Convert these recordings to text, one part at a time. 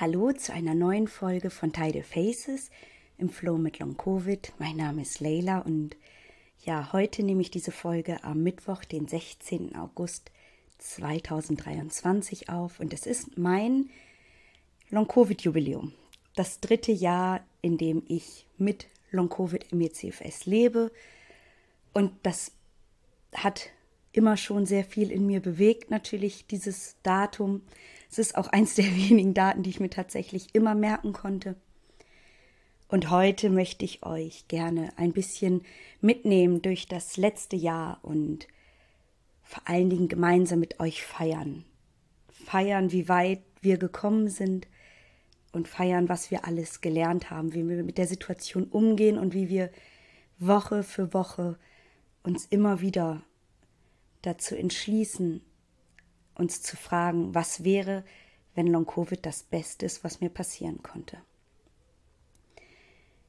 Hallo zu einer neuen Folge von Tidal Faces im Flow mit Long Covid. Mein Name ist Leila und ja, heute nehme ich diese Folge am Mittwoch, den 16. August 2023 auf und es ist mein Long Covid Jubiläum. Das dritte Jahr, in dem ich mit Long Covid im ECFS lebe und das hat immer schon sehr viel in mir bewegt, natürlich dieses Datum. Es ist auch eins der wenigen Daten, die ich mir tatsächlich immer merken konnte. Und heute möchte ich euch gerne ein bisschen mitnehmen durch das letzte Jahr und vor allen Dingen gemeinsam mit euch feiern. Feiern, wie weit wir gekommen sind und feiern, was wir alles gelernt haben, wie wir mit der Situation umgehen und wie wir Woche für Woche uns immer wieder dazu entschließen, uns zu fragen, was wäre, wenn Long-Covid das Beste ist, was mir passieren konnte.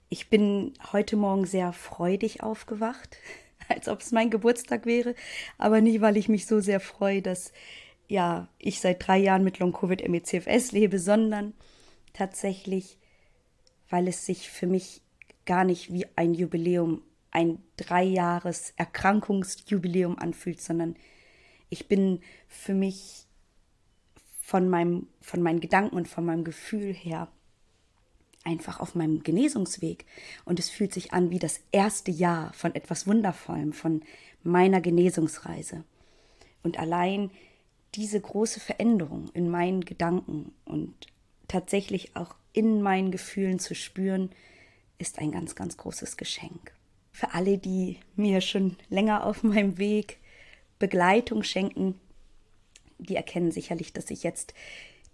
Ich bin heute Morgen sehr freudig aufgewacht, als ob es mein Geburtstag wäre, aber nicht, weil ich mich so sehr freue, dass ja, ich seit drei Jahren mit Long-Covid MECFS lebe, sondern tatsächlich, weil es sich für mich gar nicht wie ein Jubiläum ein Dreijahres Erkrankungsjubiläum anfühlt, sondern ich bin für mich von meinem, von meinen Gedanken und von meinem Gefühl her einfach auf meinem Genesungsweg. Und es fühlt sich an wie das erste Jahr von etwas Wundervollem, von meiner Genesungsreise. Und allein diese große Veränderung in meinen Gedanken und tatsächlich auch in meinen Gefühlen zu spüren, ist ein ganz, ganz großes Geschenk. Für alle, die mir schon länger auf meinem Weg Begleitung schenken, die erkennen sicherlich, dass ich jetzt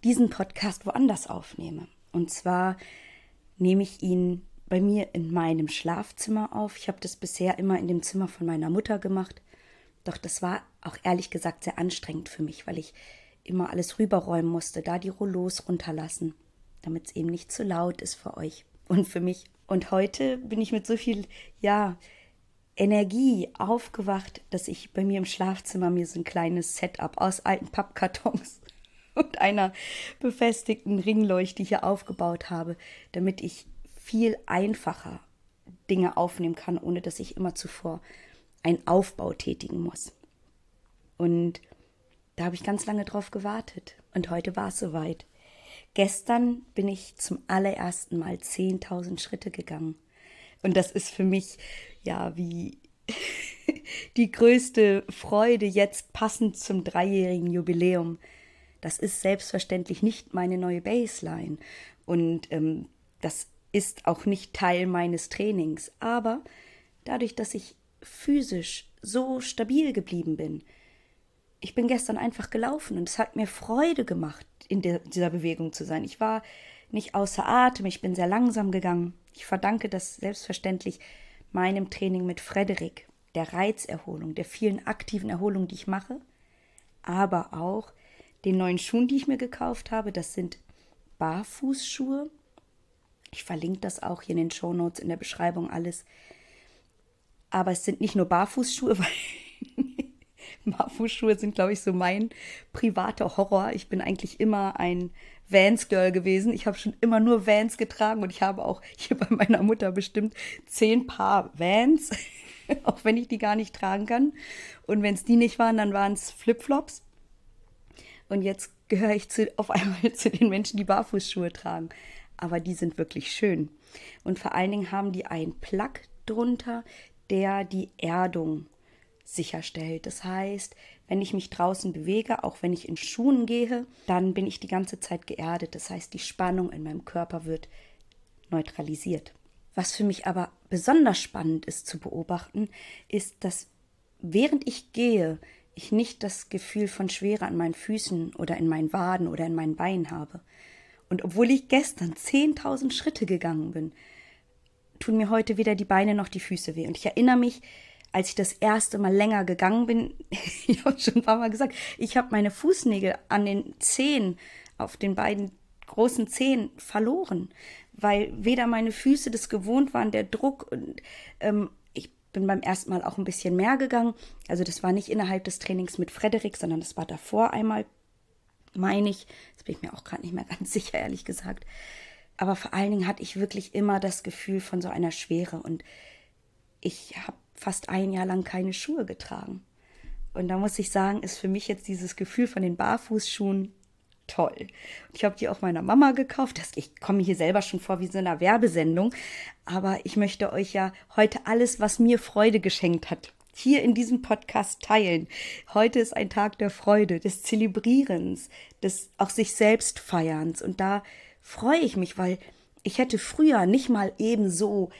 diesen Podcast woanders aufnehme. Und zwar nehme ich ihn bei mir in meinem Schlafzimmer auf. Ich habe das bisher immer in dem Zimmer von meiner Mutter gemacht. Doch das war auch ehrlich gesagt sehr anstrengend für mich, weil ich immer alles rüberräumen musste, da die Rollos runterlassen, damit es eben nicht zu laut ist für euch und für mich. Und heute bin ich mit so viel, ja, Energie aufgewacht, dass ich bei mir im Schlafzimmer mir so ein kleines Setup aus alten Pappkartons und einer befestigten Ringleuchte hier aufgebaut habe, damit ich viel einfacher Dinge aufnehmen kann, ohne dass ich immer zuvor einen Aufbau tätigen muss. Und da habe ich ganz lange drauf gewartet. Und heute war es soweit. Gestern bin ich zum allerersten Mal 10.000 Schritte gegangen. Und das ist für mich ja wie die größte Freude jetzt passend zum dreijährigen Jubiläum. Das ist selbstverständlich nicht meine neue Baseline und ähm, das ist auch nicht Teil meines Trainings. Aber dadurch, dass ich physisch so stabil geblieben bin, ich bin gestern einfach gelaufen und es hat mir Freude gemacht, in der, dieser Bewegung zu sein. Ich war nicht außer Atem, ich bin sehr langsam gegangen. Ich verdanke das selbstverständlich meinem Training mit Frederik, der Reizerholung, der vielen aktiven Erholungen, die ich mache, aber auch den neuen Schuhen, die ich mir gekauft habe. Das sind Barfußschuhe. Ich verlinke das auch hier in den Show Notes in der Beschreibung alles. Aber es sind nicht nur Barfußschuhe, weil Barfußschuhe sind, glaube ich, so mein privater Horror. Ich bin eigentlich immer ein Vans-Girl gewesen. Ich habe schon immer nur Vans getragen und ich habe auch hier bei meiner Mutter bestimmt zehn Paar Vans, auch wenn ich die gar nicht tragen kann. Und wenn es die nicht waren, dann waren es Flipflops. Und jetzt gehöre ich zu, auf einmal zu den Menschen, die Barfußschuhe tragen. Aber die sind wirklich schön. Und vor allen Dingen haben die einen Plug drunter, der die Erdung sicherstellt. Das heißt, wenn ich mich draußen bewege, auch wenn ich in Schuhen gehe, dann bin ich die ganze Zeit geerdet. Das heißt, die Spannung in meinem Körper wird neutralisiert. Was für mich aber besonders spannend ist zu beobachten, ist, dass während ich gehe, ich nicht das Gefühl von Schwere an meinen Füßen oder in meinen Waden oder in meinen Beinen habe. Und obwohl ich gestern 10.000 Schritte gegangen bin, tun mir heute weder die Beine noch die Füße weh. Und ich erinnere mich, als ich das erste Mal länger gegangen bin, ich habe schon ein paar Mal gesagt, ich habe meine Fußnägel an den Zehen, auf den beiden großen Zehen verloren, weil weder meine Füße das gewohnt waren, der Druck und ähm, ich bin beim ersten Mal auch ein bisschen mehr gegangen. Also das war nicht innerhalb des Trainings mit Frederik, sondern das war davor einmal. meine ich. Das bin ich mir auch gerade nicht mehr ganz sicher, ehrlich gesagt. Aber vor allen Dingen hatte ich wirklich immer das Gefühl von so einer Schwere und ich habe fast ein Jahr lang keine Schuhe getragen. Und da muss ich sagen, ist für mich jetzt dieses Gefühl von den Barfußschuhen toll. Ich habe die auch meiner Mama gekauft. ich komme hier selber schon vor wie so einer Werbesendung. Aber ich möchte euch ja heute alles, was mir Freude geschenkt hat, hier in diesem Podcast teilen. Heute ist ein Tag der Freude, des Zelebrierens, des auch sich selbst feierns. Und da freue ich mich, weil ich hätte früher nicht mal ebenso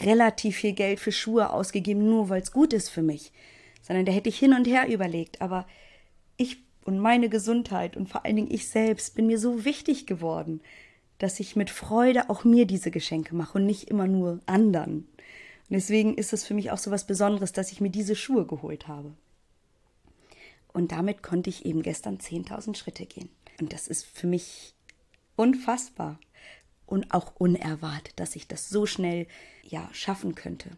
relativ viel Geld für Schuhe ausgegeben, nur weil es gut ist für mich, sondern da hätte ich hin und her überlegt. Aber ich und meine Gesundheit und vor allen Dingen ich selbst bin mir so wichtig geworden, dass ich mit Freude auch mir diese Geschenke mache und nicht immer nur anderen. Und deswegen ist es für mich auch so was Besonderes, dass ich mir diese Schuhe geholt habe. Und damit konnte ich eben gestern 10.000 Schritte gehen. Und das ist für mich unfassbar und auch unerwartet, dass ich das so schnell ja schaffen könnte.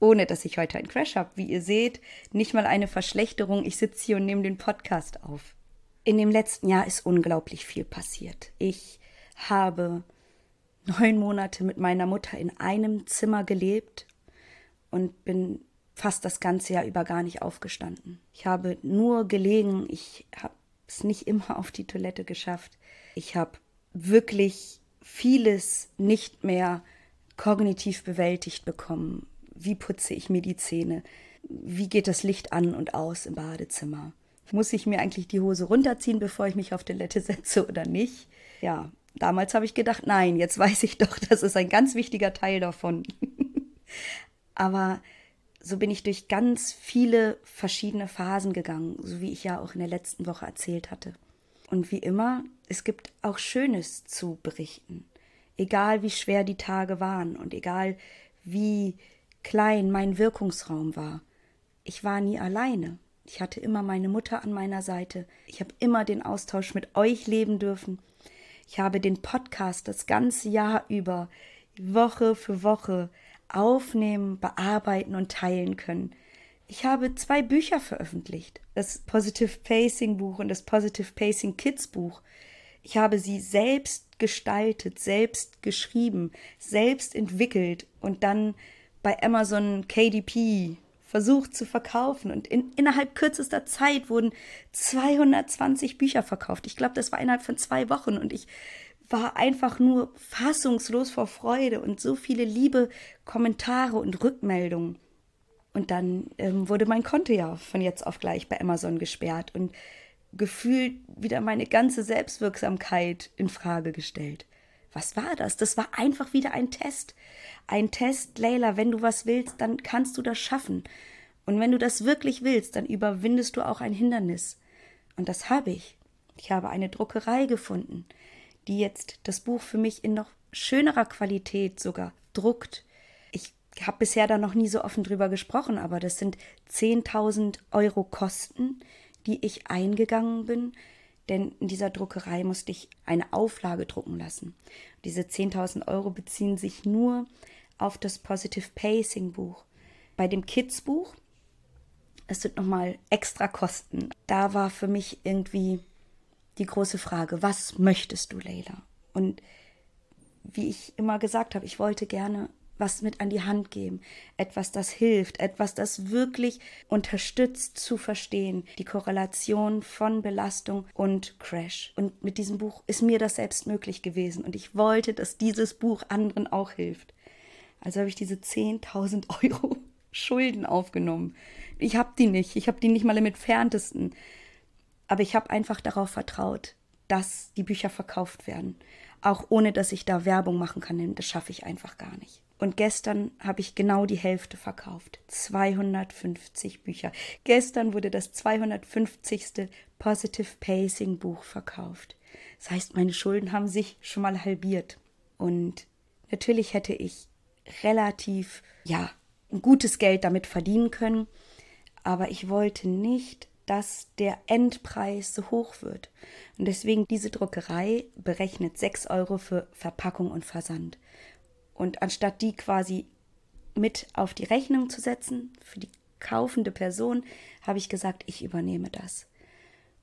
Ohne dass ich heute einen Crash habe. Wie ihr seht, nicht mal eine Verschlechterung. Ich sitze hier und nehme den Podcast auf. In dem letzten Jahr ist unglaublich viel passiert. Ich habe neun Monate mit meiner Mutter in einem Zimmer gelebt und bin fast das ganze Jahr über gar nicht aufgestanden. Ich habe nur gelegen, ich habe es nicht immer auf die Toilette geschafft. Ich habe wirklich vieles nicht mehr kognitiv bewältigt bekommen. Wie putze ich mir die Zähne? Wie geht das Licht an und aus im Badezimmer? Muss ich mir eigentlich die Hose runterziehen, bevor ich mich auf Toilette setze oder nicht? Ja, damals habe ich gedacht, nein, jetzt weiß ich doch, das ist ein ganz wichtiger Teil davon. Aber so bin ich durch ganz viele verschiedene Phasen gegangen, so wie ich ja auch in der letzten Woche erzählt hatte. Und wie immer, es gibt auch Schönes zu berichten. Egal wie schwer die Tage waren und egal wie klein mein Wirkungsraum war. Ich war nie alleine. Ich hatte immer meine Mutter an meiner Seite. Ich habe immer den Austausch mit euch leben dürfen. Ich habe den Podcast das ganze Jahr über, Woche für Woche, aufnehmen, bearbeiten und teilen können. Ich habe zwei Bücher veröffentlicht, das Positive Pacing Buch und das Positive Pacing Kids Buch. Ich habe sie selbst gestaltet, selbst geschrieben, selbst entwickelt und dann bei Amazon KDP versucht zu verkaufen und in, innerhalb kürzester Zeit wurden 220 Bücher verkauft. Ich glaube, das war innerhalb von zwei Wochen und ich war einfach nur fassungslos vor Freude und so viele liebe Kommentare und Rückmeldungen. Und dann ähm, wurde mein Konto ja von jetzt auf gleich bei Amazon gesperrt und gefühlt wieder meine ganze Selbstwirksamkeit in Frage gestellt. Was war das? Das war einfach wieder ein Test. Ein Test, Leila, wenn du was willst, dann kannst du das schaffen. Und wenn du das wirklich willst, dann überwindest du auch ein Hindernis. Und das habe ich. Ich habe eine Druckerei gefunden, die jetzt das Buch für mich in noch schönerer Qualität sogar druckt habe bisher da noch nie so offen drüber gesprochen, aber das sind 10.000 Euro Kosten, die ich eingegangen bin, denn in dieser Druckerei musste ich eine Auflage drucken lassen. Diese 10.000 Euro beziehen sich nur auf das Positive Pacing Buch. Bei dem Kids Buch, es sind nochmal extra Kosten. Da war für mich irgendwie die große Frage, was möchtest du, Leila? Und wie ich immer gesagt habe, ich wollte gerne was mit an die Hand geben, etwas, das hilft, etwas, das wirklich unterstützt zu verstehen, die Korrelation von Belastung und Crash. Und mit diesem Buch ist mir das selbst möglich gewesen und ich wollte, dass dieses Buch anderen auch hilft. Also habe ich diese 10.000 Euro Schulden aufgenommen. Ich habe die nicht, ich habe die nicht mal im entferntesten. Aber ich habe einfach darauf vertraut, dass die Bücher verkauft werden. Auch ohne, dass ich da Werbung machen kann, denn das schaffe ich einfach gar nicht. Und gestern habe ich genau die Hälfte verkauft. 250 Bücher. Gestern wurde das 250. Positive Pacing Buch verkauft. Das heißt, meine Schulden haben sich schon mal halbiert. Und natürlich hätte ich relativ, ja, gutes Geld damit verdienen können. Aber ich wollte nicht, dass der Endpreis so hoch wird. Und deswegen diese Druckerei berechnet 6 Euro für Verpackung und Versand. Und anstatt die quasi mit auf die Rechnung zu setzen für die kaufende Person, habe ich gesagt, ich übernehme das.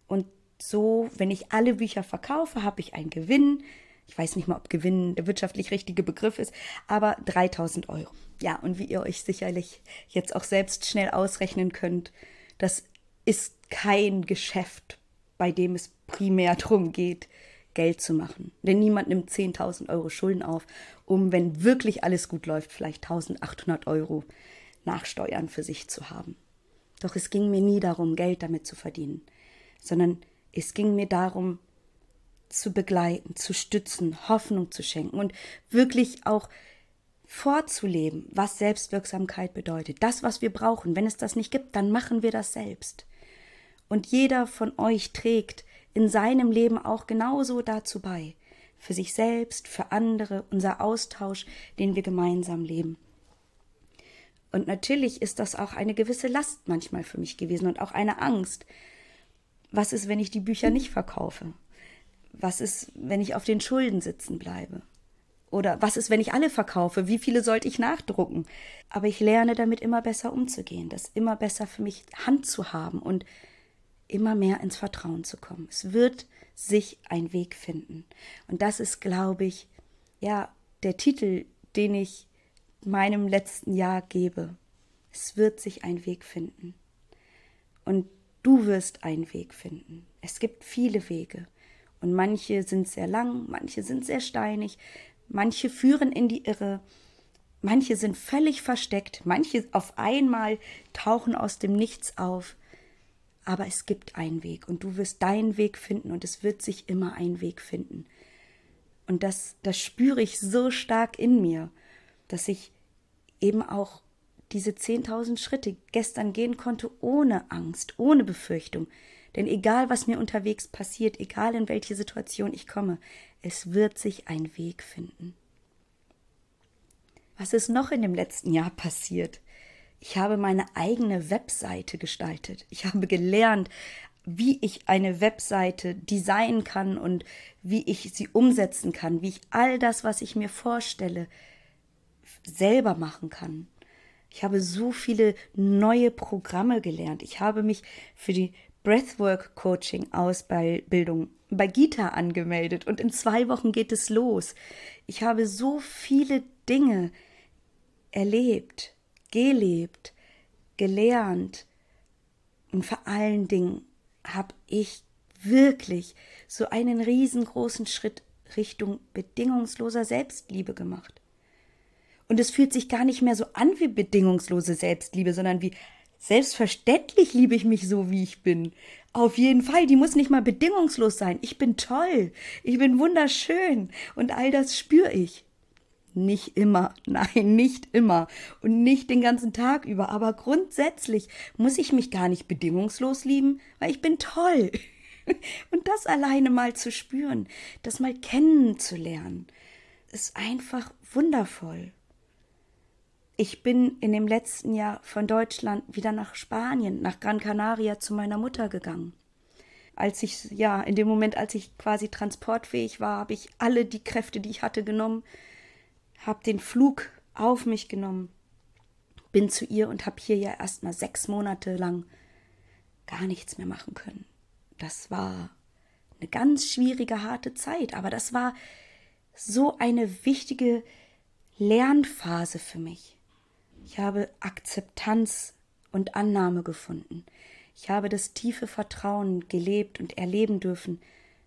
Und so, wenn ich alle Bücher verkaufe, habe ich einen Gewinn. Ich weiß nicht mal, ob Gewinn der wirtschaftlich richtige Begriff ist, aber 3000 Euro. Ja, und wie ihr euch sicherlich jetzt auch selbst schnell ausrechnen könnt, das ist kein Geschäft, bei dem es primär darum geht, Geld zu machen. Denn niemand nimmt 10.000 Euro Schulden auf, um, wenn wirklich alles gut läuft, vielleicht 1.800 Euro Nachsteuern für sich zu haben. Doch es ging mir nie darum, Geld damit zu verdienen, sondern es ging mir darum, zu begleiten, zu stützen, Hoffnung zu schenken und wirklich auch vorzuleben, was Selbstwirksamkeit bedeutet. Das, was wir brauchen. Wenn es das nicht gibt, dann machen wir das selbst. Und jeder von euch trägt in seinem Leben auch genauso dazu bei. Für sich selbst, für andere, unser Austausch, den wir gemeinsam leben. Und natürlich ist das auch eine gewisse Last manchmal für mich gewesen und auch eine Angst. Was ist, wenn ich die Bücher nicht verkaufe? Was ist, wenn ich auf den Schulden sitzen bleibe? Oder was ist, wenn ich alle verkaufe? Wie viele sollte ich nachdrucken? Aber ich lerne damit immer besser umzugehen, das immer besser für mich Hand zu haben und immer mehr ins Vertrauen zu kommen. Es wird sich ein Weg finden. Und das ist, glaube ich, ja, der Titel, den ich meinem letzten Jahr gebe. Es wird sich ein Weg finden. Und du wirst einen Weg finden. Es gibt viele Wege. Und manche sind sehr lang, manche sind sehr steinig, manche führen in die Irre, manche sind völlig versteckt, manche auf einmal tauchen aus dem Nichts auf aber es gibt einen Weg und du wirst deinen Weg finden und es wird sich immer ein Weg finden. Und das, das spüre ich so stark in mir, dass ich eben auch diese 10.000 Schritte gestern gehen konnte ohne Angst, ohne Befürchtung. Denn egal, was mir unterwegs passiert, egal in welche Situation ich komme, es wird sich ein Weg finden. Was ist noch in dem letzten Jahr passiert? Ich habe meine eigene Webseite gestaltet. Ich habe gelernt, wie ich eine Webseite designen kann und wie ich sie umsetzen kann, wie ich all das, was ich mir vorstelle, selber machen kann. Ich habe so viele neue Programme gelernt. Ich habe mich für die Breathwork Coaching Ausbildung bei Gita angemeldet und in zwei Wochen geht es los. Ich habe so viele Dinge erlebt gelebt, gelernt und vor allen Dingen habe ich wirklich so einen riesengroßen Schritt Richtung bedingungsloser Selbstliebe gemacht. Und es fühlt sich gar nicht mehr so an wie bedingungslose Selbstliebe, sondern wie selbstverständlich liebe ich mich so, wie ich bin. Auf jeden Fall, die muss nicht mal bedingungslos sein. Ich bin toll, ich bin wunderschön und all das spüre ich. Nicht immer, nein, nicht immer und nicht den ganzen Tag über, aber grundsätzlich muss ich mich gar nicht bedingungslos lieben, weil ich bin toll. Und das alleine mal zu spüren, das mal kennenzulernen, ist einfach wundervoll. Ich bin in dem letzten Jahr von Deutschland wieder nach Spanien, nach Gran Canaria zu meiner Mutter gegangen. Als ich, ja, in dem Moment, als ich quasi transportfähig war, habe ich alle die Kräfte, die ich hatte, genommen, habe den Flug auf mich genommen, bin zu ihr und habe hier ja erstmal sechs Monate lang gar nichts mehr machen können. Das war eine ganz schwierige, harte Zeit, aber das war so eine wichtige Lernphase für mich. Ich habe Akzeptanz und Annahme gefunden. Ich habe das tiefe Vertrauen gelebt und erleben dürfen,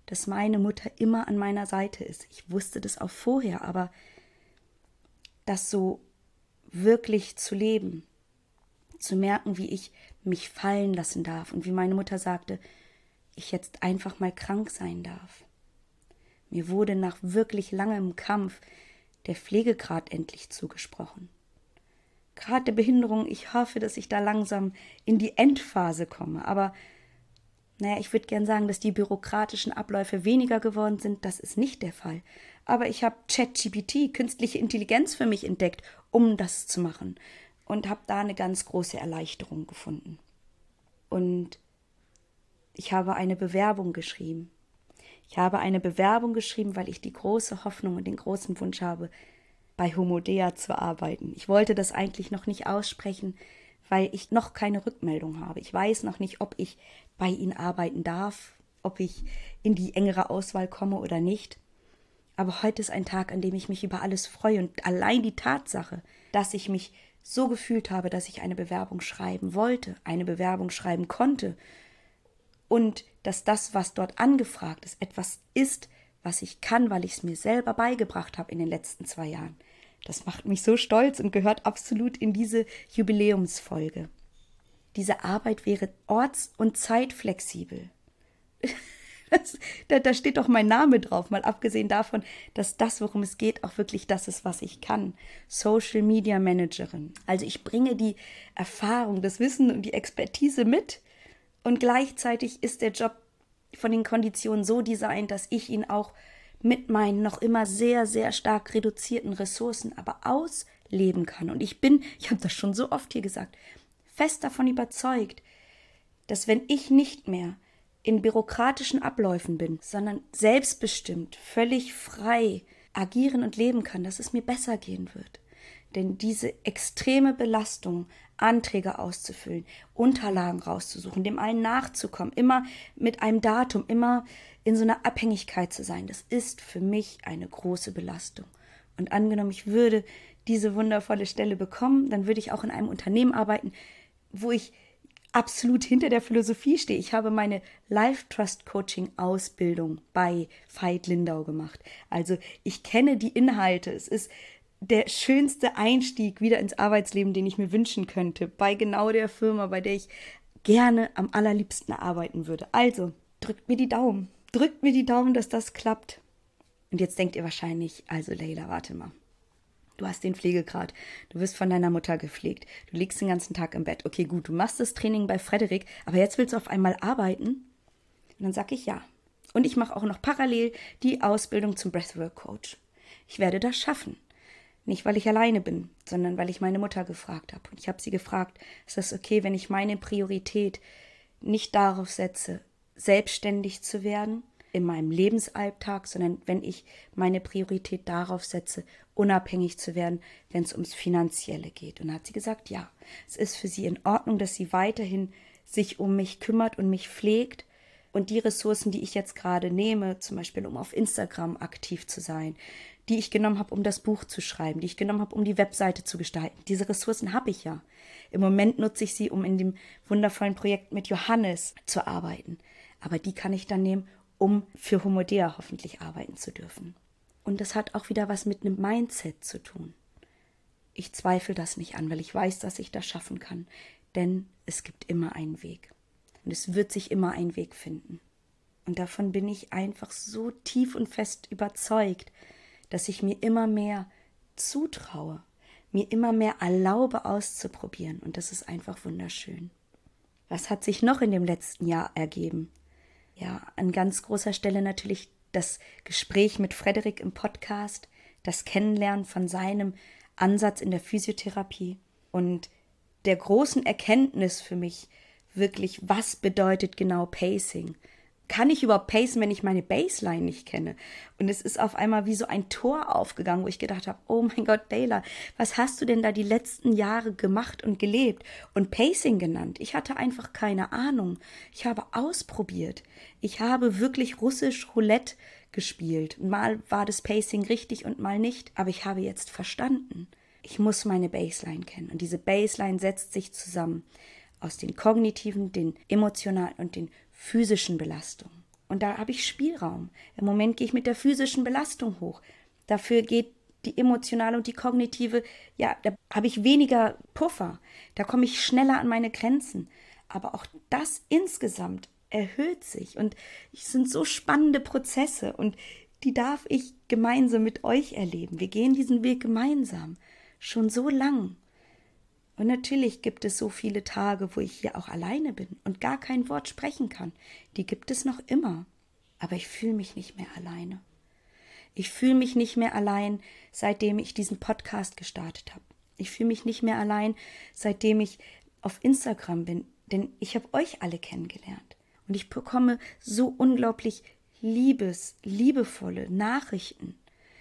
dass meine Mutter immer an meiner Seite ist. Ich wusste das auch vorher, aber das so wirklich zu leben, zu merken, wie ich mich fallen lassen darf und wie meine Mutter sagte, ich jetzt einfach mal krank sein darf. Mir wurde nach wirklich langem Kampf der Pflegegrad endlich zugesprochen. Grad der Behinderung, ich hoffe, dass ich da langsam in die Endphase komme, aber naja, ich würde gern sagen, dass die bürokratischen Abläufe weniger geworden sind. Das ist nicht der Fall. Aber ich habe ChatGPT, künstliche Intelligenz für mich entdeckt, um das zu machen. Und habe da eine ganz große Erleichterung gefunden. Und ich habe eine Bewerbung geschrieben. Ich habe eine Bewerbung geschrieben, weil ich die große Hoffnung und den großen Wunsch habe, bei Homodea zu arbeiten. Ich wollte das eigentlich noch nicht aussprechen, weil ich noch keine Rückmeldung habe. Ich weiß noch nicht, ob ich bei ihnen arbeiten darf, ob ich in die engere Auswahl komme oder nicht. Aber heute ist ein Tag, an dem ich mich über alles freue und allein die Tatsache, dass ich mich so gefühlt habe, dass ich eine Bewerbung schreiben wollte, eine Bewerbung schreiben konnte und dass das, was dort angefragt ist, etwas ist, was ich kann, weil ich es mir selber beigebracht habe in den letzten zwei Jahren. Das macht mich so stolz und gehört absolut in diese Jubiläumsfolge. Diese Arbeit wäre orts- und zeitflexibel. Das, da, da steht doch mein Name drauf, mal abgesehen davon, dass das, worum es geht, auch wirklich das ist, was ich kann. Social Media Managerin. Also ich bringe die Erfahrung, das Wissen und die Expertise mit und gleichzeitig ist der Job von den Konditionen so designt, dass ich ihn auch mit meinen noch immer sehr, sehr stark reduzierten Ressourcen aber ausleben kann. Und ich bin, ich habe das schon so oft hier gesagt, fest davon überzeugt, dass wenn ich nicht mehr in bürokratischen Abläufen bin, sondern selbstbestimmt, völlig frei agieren und leben kann, dass es mir besser gehen wird. Denn diese extreme Belastung, Anträge auszufüllen, Unterlagen rauszusuchen, dem allen nachzukommen, immer mit einem Datum, immer in so einer Abhängigkeit zu sein, das ist für mich eine große Belastung. Und angenommen, ich würde diese wundervolle Stelle bekommen, dann würde ich auch in einem Unternehmen arbeiten, wo ich absolut hinter der Philosophie stehe. Ich habe meine Life Trust Coaching Ausbildung bei Veit Lindau gemacht. Also ich kenne die Inhalte. Es ist der schönste Einstieg wieder ins Arbeitsleben, den ich mir wünschen könnte, bei genau der Firma, bei der ich gerne am allerliebsten arbeiten würde. Also, drückt mir die Daumen. Drückt mir die Daumen, dass das klappt. Und jetzt denkt ihr wahrscheinlich, also Leila, warte mal. Du hast den Pflegegrad. Du wirst von deiner Mutter gepflegt. Du liegst den ganzen Tag im Bett. Okay, gut, du machst das Training bei Frederik, aber jetzt willst du auf einmal arbeiten? Und dann sag ich ja. Und ich mache auch noch parallel die Ausbildung zum Breathwork Coach. Ich werde das schaffen. Nicht, weil ich alleine bin, sondern weil ich meine Mutter gefragt habe. Und ich habe sie gefragt, ist das okay, wenn ich meine Priorität nicht darauf setze, selbstständig zu werden, in meinem Lebensalltag, sondern wenn ich meine Priorität darauf setze, unabhängig zu werden, wenn es ums Finanzielle geht. Und hat sie gesagt, ja, es ist für sie in Ordnung, dass sie weiterhin sich um mich kümmert und mich pflegt. Und die Ressourcen, die ich jetzt gerade nehme, zum Beispiel um auf Instagram aktiv zu sein, die ich genommen habe, um das Buch zu schreiben, die ich genommen habe, um die Webseite zu gestalten, diese Ressourcen habe ich ja. Im Moment nutze ich sie, um in dem wundervollen Projekt mit Johannes zu arbeiten. Aber die kann ich dann nehmen, um für Homodea hoffentlich arbeiten zu dürfen. Und das hat auch wieder was mit einem Mindset zu tun. Ich zweifle das nicht an, weil ich weiß, dass ich das schaffen kann. Denn es gibt immer einen Weg. Und es wird sich immer einen Weg finden. Und davon bin ich einfach so tief und fest überzeugt, dass ich mir immer mehr zutraue, mir immer mehr erlaube auszuprobieren. Und das ist einfach wunderschön. Was hat sich noch in dem letzten Jahr ergeben? ja, an ganz großer Stelle natürlich das Gespräch mit Frederik im Podcast, das Kennenlernen von seinem Ansatz in der Physiotherapie und der großen Erkenntnis für mich wirklich, was bedeutet genau Pacing? Kann ich überhaupt pacen, wenn ich meine Baseline nicht kenne? Und es ist auf einmal wie so ein Tor aufgegangen, wo ich gedacht habe, oh mein Gott, Dayla, was hast du denn da die letzten Jahre gemacht und gelebt und Pacing genannt? Ich hatte einfach keine Ahnung. Ich habe ausprobiert. Ich habe wirklich russisch Roulette gespielt. Mal war das Pacing richtig und mal nicht, aber ich habe jetzt verstanden. Ich muss meine Baseline kennen und diese Baseline setzt sich zusammen aus den kognitiven, den emotionalen und den physischen Belastung. Und da habe ich Spielraum. Im Moment gehe ich mit der physischen Belastung hoch. Dafür geht die emotionale und die kognitive, ja, da habe ich weniger Puffer. Da komme ich schneller an meine Grenzen. Aber auch das insgesamt erhöht sich. Und es sind so spannende Prozesse und die darf ich gemeinsam mit euch erleben. Wir gehen diesen Weg gemeinsam. Schon so lang. Und natürlich gibt es so viele Tage, wo ich hier auch alleine bin und gar kein Wort sprechen kann. Die gibt es noch immer. Aber ich fühle mich nicht mehr alleine. Ich fühle mich nicht mehr allein, seitdem ich diesen Podcast gestartet habe. Ich fühle mich nicht mehr allein, seitdem ich auf Instagram bin, denn ich habe euch alle kennengelernt. Und ich bekomme so unglaublich liebes, liebevolle Nachrichten.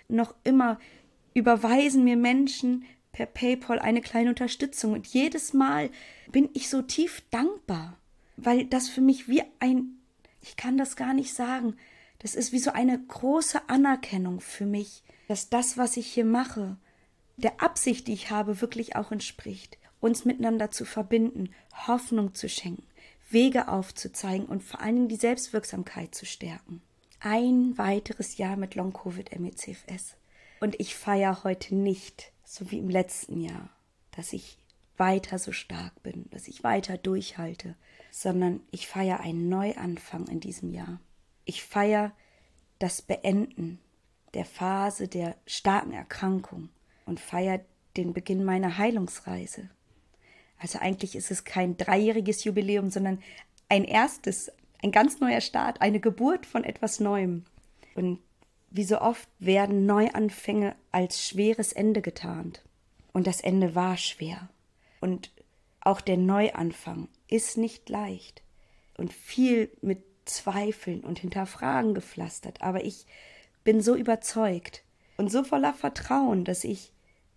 Noch immer überweisen mir Menschen per PayPal eine kleine Unterstützung. Und jedes Mal bin ich so tief dankbar, weil das für mich wie ein, Ich kann das gar nicht sagen. Das ist wie so eine große Anerkennung für mich, dass das, was ich hier mache, der Absicht, die ich habe, wirklich auch entspricht. Uns miteinander zu verbinden, Hoffnung zu schenken, Wege aufzuzeigen und vor allen Dingen die Selbstwirksamkeit zu stärken. Ein weiteres Jahr mit Long Covid MECFS. Und ich feiere heute nicht, so wie im letzten Jahr, dass ich weiter so stark bin, dass ich weiter durchhalte, sondern ich feiere einen Neuanfang in diesem Jahr. Ich feiere das Beenden der Phase der starken Erkrankung und feiere den Beginn meiner Heilungsreise. Also eigentlich ist es kein dreijähriges Jubiläum, sondern ein erstes, ein ganz neuer Start, eine Geburt von etwas Neuem. Und wie so oft werden Neuanfänge als schweres Ende getarnt. Und das Ende war schwer. Und auch der Neuanfang ist nicht leicht und viel mit Zweifeln und Hinterfragen gepflastert. Aber ich bin so überzeugt und so voller Vertrauen, dass ich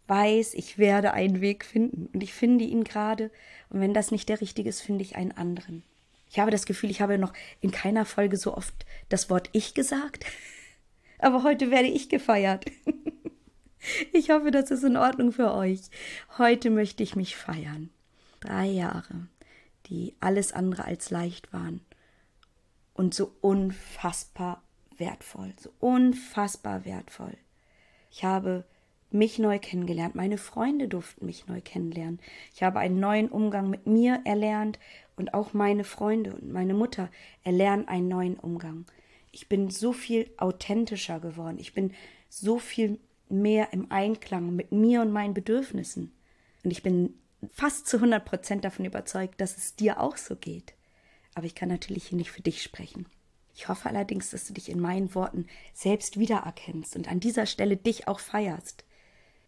weiß, ich werde einen Weg finden. Und ich finde ihn gerade. Und wenn das nicht der richtige ist, finde ich einen anderen. Ich habe das Gefühl, ich habe noch in keiner Folge so oft das Wort ich gesagt. Aber heute werde ich gefeiert. Ich hoffe, das ist in Ordnung für euch. Heute möchte ich mich feiern. Drei Jahre, die alles andere als leicht waren. Und so unfassbar wertvoll. So unfassbar wertvoll. Ich habe mich neu kennengelernt. Meine Freunde durften mich neu kennenlernen. Ich habe einen neuen Umgang mit mir erlernt und auch meine Freunde und meine Mutter erlernen einen neuen Umgang. Ich bin so viel authentischer geworden. Ich bin so viel mehr im Einklang mit mir und meinen Bedürfnissen. Und ich bin fast zu 100 Prozent davon überzeugt, dass es dir auch so geht. Aber ich kann natürlich hier nicht für dich sprechen. Ich hoffe allerdings, dass du dich in meinen Worten selbst wiedererkennst und an dieser Stelle dich auch feierst.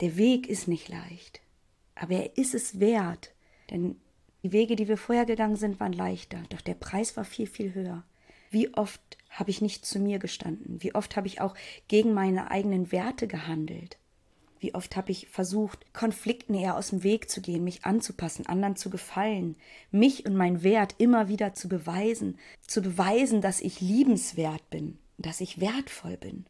Der Weg ist nicht leicht, aber er ist es wert, denn die Wege, die wir vorher gegangen sind, waren leichter, doch der Preis war viel, viel höher. Wie oft habe ich nicht zu mir gestanden? Wie oft habe ich auch gegen meine eigenen Werte gehandelt? Wie oft habe ich versucht, Konflikten eher aus dem Weg zu gehen, mich anzupassen, anderen zu gefallen, mich und mein Wert immer wieder zu beweisen, zu beweisen, dass ich liebenswert bin, dass ich wertvoll bin.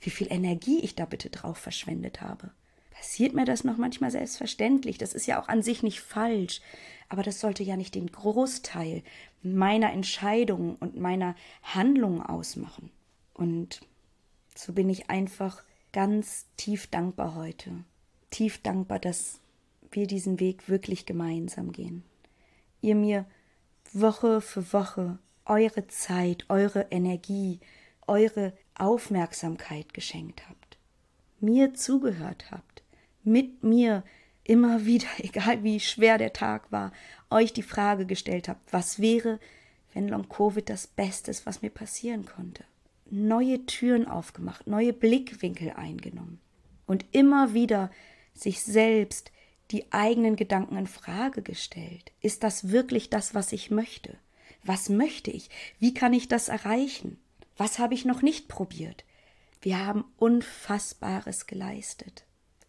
Wie viel Energie ich da bitte drauf verschwendet habe passiert mir das noch manchmal selbstverständlich. Das ist ja auch an sich nicht falsch. Aber das sollte ja nicht den Großteil meiner Entscheidungen und meiner Handlungen ausmachen. Und so bin ich einfach ganz tief dankbar heute. Tief dankbar, dass wir diesen Weg wirklich gemeinsam gehen. Ihr mir Woche für Woche eure Zeit, eure Energie, eure Aufmerksamkeit geschenkt habt, mir zugehört habt mit mir immer wieder, egal wie schwer der Tag war, euch die Frage gestellt habt, was wäre, wenn Long Covid das Beste ist, was mir passieren konnte. Neue Türen aufgemacht, neue Blickwinkel eingenommen und immer wieder sich selbst die eigenen Gedanken in Frage gestellt. Ist das wirklich das, was ich möchte? Was möchte ich? Wie kann ich das erreichen? Was habe ich noch nicht probiert? Wir haben Unfassbares geleistet.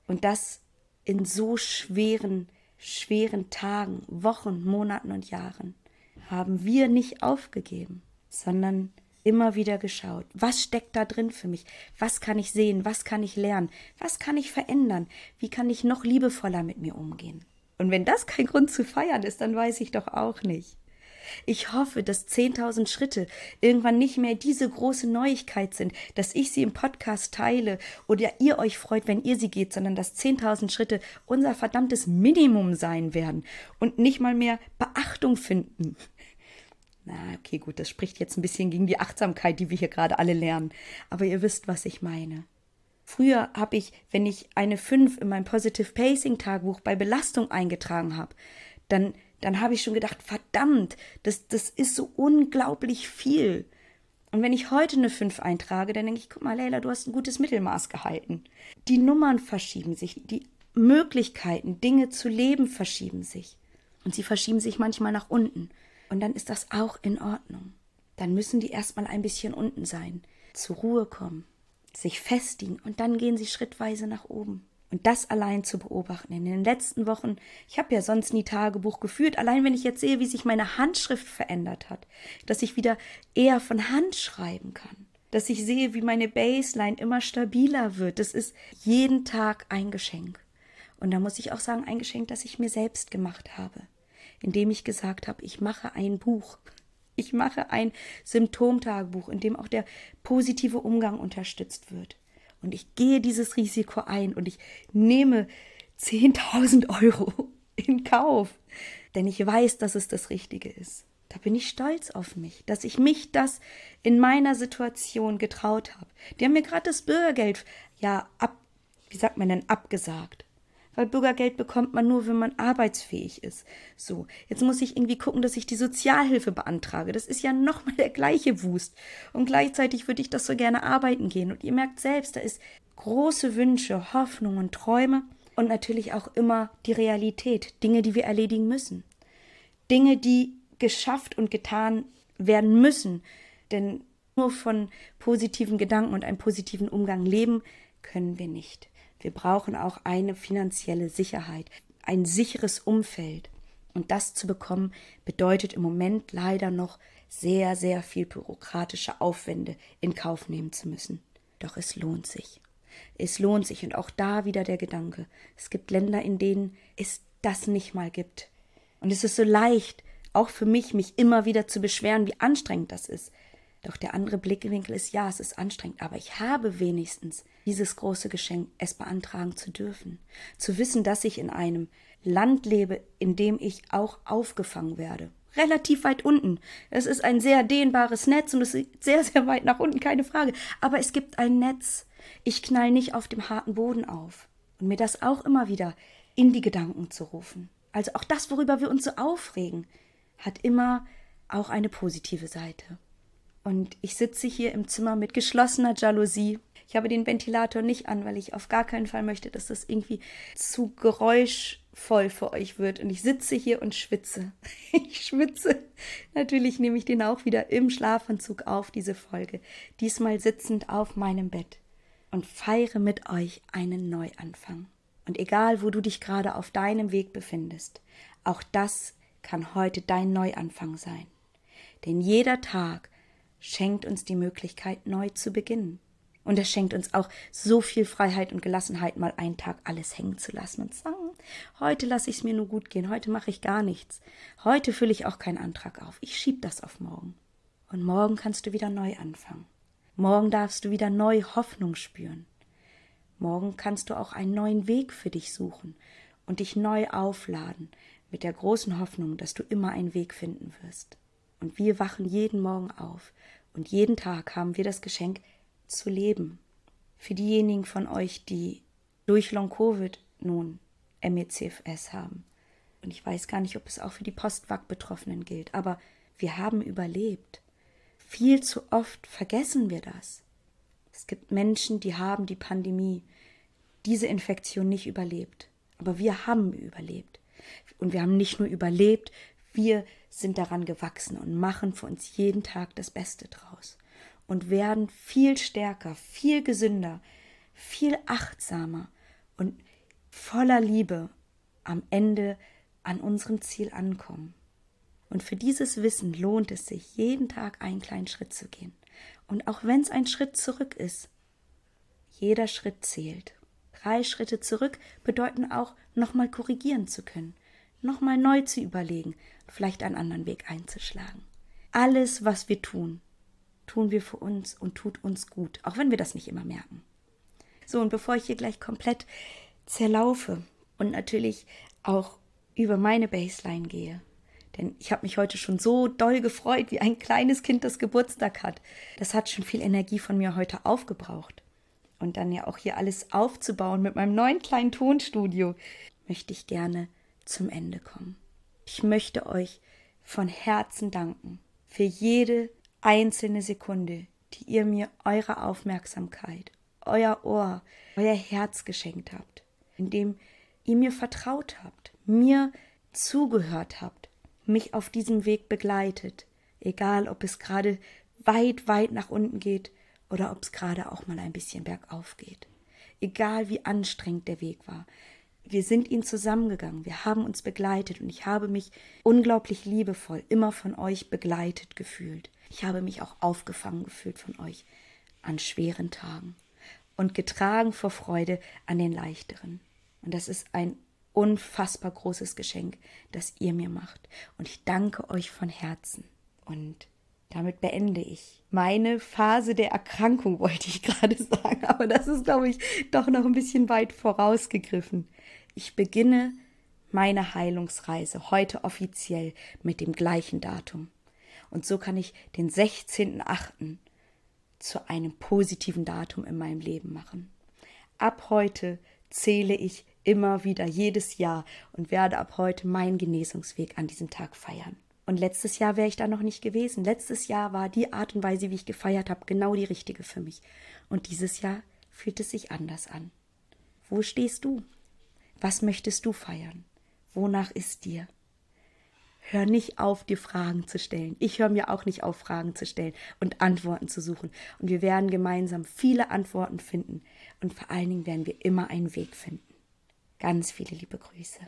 Und das in so schweren, schweren Tagen, Wochen, Monaten und Jahren haben wir nicht aufgegeben, sondern immer wieder geschaut, was steckt da drin für mich, was kann ich sehen, was kann ich lernen, was kann ich verändern, wie kann ich noch liebevoller mit mir umgehen. Und wenn das kein Grund zu feiern ist, dann weiß ich doch auch nicht. Ich hoffe, dass 10.000 Schritte irgendwann nicht mehr diese große Neuigkeit sind, dass ich sie im Podcast teile oder ihr euch freut, wenn ihr sie geht, sondern dass 10.000 Schritte unser verdammtes Minimum sein werden und nicht mal mehr Beachtung finden. Na, okay, gut, das spricht jetzt ein bisschen gegen die Achtsamkeit, die wir hier gerade alle lernen. Aber ihr wisst, was ich meine. Früher habe ich, wenn ich eine 5 in meinem Positive Pacing Tagebuch bei Belastung eingetragen habe, dann dann habe ich schon gedacht, verdammt, das, das ist so unglaublich viel. Und wenn ich heute eine 5 eintrage, dann denke ich, guck mal, Leila, du hast ein gutes Mittelmaß gehalten. Die Nummern verschieben sich, die Möglichkeiten, Dinge zu leben, verschieben sich. Und sie verschieben sich manchmal nach unten. Und dann ist das auch in Ordnung. Dann müssen die erstmal ein bisschen unten sein, zur Ruhe kommen, sich festigen und dann gehen sie schrittweise nach oben. Und das allein zu beobachten in den letzten Wochen, ich habe ja sonst nie Tagebuch geführt, allein wenn ich jetzt sehe, wie sich meine Handschrift verändert hat, dass ich wieder eher von Hand schreiben kann, dass ich sehe, wie meine Baseline immer stabiler wird, das ist jeden Tag ein Geschenk. Und da muss ich auch sagen, ein Geschenk, das ich mir selbst gemacht habe, indem ich gesagt habe, ich mache ein Buch. Ich mache ein Symptomtagebuch, in dem auch der positive Umgang unterstützt wird. Und ich gehe dieses Risiko ein und ich nehme 10.000 Euro in Kauf, denn ich weiß, dass es das Richtige ist. Da bin ich stolz auf mich, dass ich mich das in meiner Situation getraut habe. Die haben mir gerade das Bürgergeld, ja, ab, wie sagt man denn, abgesagt weil Bürgergeld bekommt man nur, wenn man arbeitsfähig ist. So, jetzt muss ich irgendwie gucken, dass ich die Sozialhilfe beantrage. Das ist ja nochmal der gleiche Wust. Und gleichzeitig würde ich das so gerne arbeiten gehen. Und ihr merkt selbst, da ist große Wünsche, Hoffnungen, Träume und natürlich auch immer die Realität, Dinge, die wir erledigen müssen. Dinge, die geschafft und getan werden müssen. Denn nur von positiven Gedanken und einem positiven Umgang leben können wir nicht. Wir brauchen auch eine finanzielle Sicherheit, ein sicheres Umfeld. Und das zu bekommen, bedeutet im Moment leider noch sehr, sehr viel bürokratische Aufwände in Kauf nehmen zu müssen. Doch es lohnt sich. Es lohnt sich. Und auch da wieder der Gedanke. Es gibt Länder, in denen es das nicht mal gibt. Und es ist so leicht, auch für mich, mich immer wieder zu beschweren, wie anstrengend das ist. Doch der andere Blickwinkel ist, ja, es ist anstrengend, aber ich habe wenigstens dieses große Geschenk, es beantragen zu dürfen. Zu wissen, dass ich in einem Land lebe, in dem ich auch aufgefangen werde. Relativ weit unten. Es ist ein sehr dehnbares Netz und es ist sehr, sehr weit nach unten, keine Frage. Aber es gibt ein Netz. Ich knall nicht auf dem harten Boden auf. Und mir das auch immer wieder in die Gedanken zu rufen. Also auch das, worüber wir uns so aufregen, hat immer auch eine positive Seite. Und ich sitze hier im Zimmer mit geschlossener Jalousie. Ich habe den Ventilator nicht an, weil ich auf gar keinen Fall möchte, dass das irgendwie zu geräuschvoll für euch wird. Und ich sitze hier und schwitze. Ich schwitze. Natürlich nehme ich den auch wieder im Schlafanzug auf, diese Folge. Diesmal sitzend auf meinem Bett. Und feiere mit euch einen Neuanfang. Und egal, wo du dich gerade auf deinem Weg befindest, auch das kann heute dein Neuanfang sein. Denn jeder Tag schenkt uns die Möglichkeit, neu zu beginnen. Und er schenkt uns auch so viel Freiheit und Gelassenheit, mal einen Tag alles hängen zu lassen und zu sagen, heute lasse ich es mir nur gut gehen, heute mache ich gar nichts, heute fülle ich auch keinen Antrag auf, ich schieb das auf morgen. Und morgen kannst du wieder neu anfangen. Morgen darfst du wieder neu Hoffnung spüren. Morgen kannst du auch einen neuen Weg für dich suchen und dich neu aufladen mit der großen Hoffnung, dass du immer einen Weg finden wirst. Und wir wachen jeden Morgen auf und jeden Tag haben wir das Geschenk zu leben. Für diejenigen von euch, die durch Long-Covid nun MECFS haben. Und ich weiß gar nicht, ob es auch für die Postwag-Betroffenen gilt, aber wir haben überlebt. Viel zu oft vergessen wir das. Es gibt Menschen, die haben die Pandemie, diese Infektion nicht überlebt. Aber wir haben überlebt. Und wir haben nicht nur überlebt, wir sind daran gewachsen und machen für uns jeden Tag das Beste draus und werden viel stärker, viel gesünder, viel achtsamer und voller Liebe am Ende an unserem Ziel ankommen. Und für dieses Wissen lohnt es sich, jeden Tag einen kleinen Schritt zu gehen. Und auch wenn es ein Schritt zurück ist, jeder Schritt zählt. Drei Schritte zurück bedeuten auch, nochmal korrigieren zu können nochmal neu zu überlegen, vielleicht einen anderen Weg einzuschlagen. Alles, was wir tun, tun wir für uns und tut uns gut, auch wenn wir das nicht immer merken. So, und bevor ich hier gleich komplett zerlaufe und natürlich auch über meine Baseline gehe, denn ich habe mich heute schon so doll gefreut, wie ein kleines Kind, das Geburtstag hat. Das hat schon viel Energie von mir heute aufgebraucht. Und dann ja auch hier alles aufzubauen mit meinem neuen kleinen Tonstudio, möchte ich gerne zum Ende kommen. Ich möchte euch von Herzen danken für jede einzelne Sekunde, die ihr mir eure Aufmerksamkeit, euer Ohr, euer Herz geschenkt habt, indem ihr mir vertraut habt, mir zugehört habt, mich auf diesem Weg begleitet, egal ob es gerade weit, weit nach unten geht oder ob es gerade auch mal ein bisschen bergauf geht. egal wie anstrengend der Weg war. Wir sind ihn zusammengegangen, wir haben uns begleitet und ich habe mich unglaublich liebevoll immer von euch begleitet gefühlt. Ich habe mich auch aufgefangen gefühlt von euch an schweren Tagen und getragen vor Freude an den leichteren. Und das ist ein unfassbar großes Geschenk, das ihr mir macht. Und ich danke euch von Herzen. Und damit beende ich meine Phase der Erkrankung, wollte ich gerade sagen. Aber das ist, glaube ich, doch noch ein bisschen weit vorausgegriffen. Ich beginne meine Heilungsreise heute offiziell mit dem gleichen Datum. Und so kann ich den 16.8. zu einem positiven Datum in meinem Leben machen. Ab heute zähle ich immer wieder jedes Jahr und werde ab heute meinen Genesungsweg an diesem Tag feiern. Und letztes Jahr wäre ich da noch nicht gewesen. Letztes Jahr war die Art und Weise, wie ich gefeiert habe, genau die richtige für mich. Und dieses Jahr fühlt es sich anders an. Wo stehst du? Was möchtest du feiern? Wonach ist dir? Hör nicht auf, dir Fragen zu stellen. Ich höre mir auch nicht auf, Fragen zu stellen und Antworten zu suchen. Und wir werden gemeinsam viele Antworten finden. Und vor allen Dingen werden wir immer einen Weg finden. Ganz viele liebe Grüße.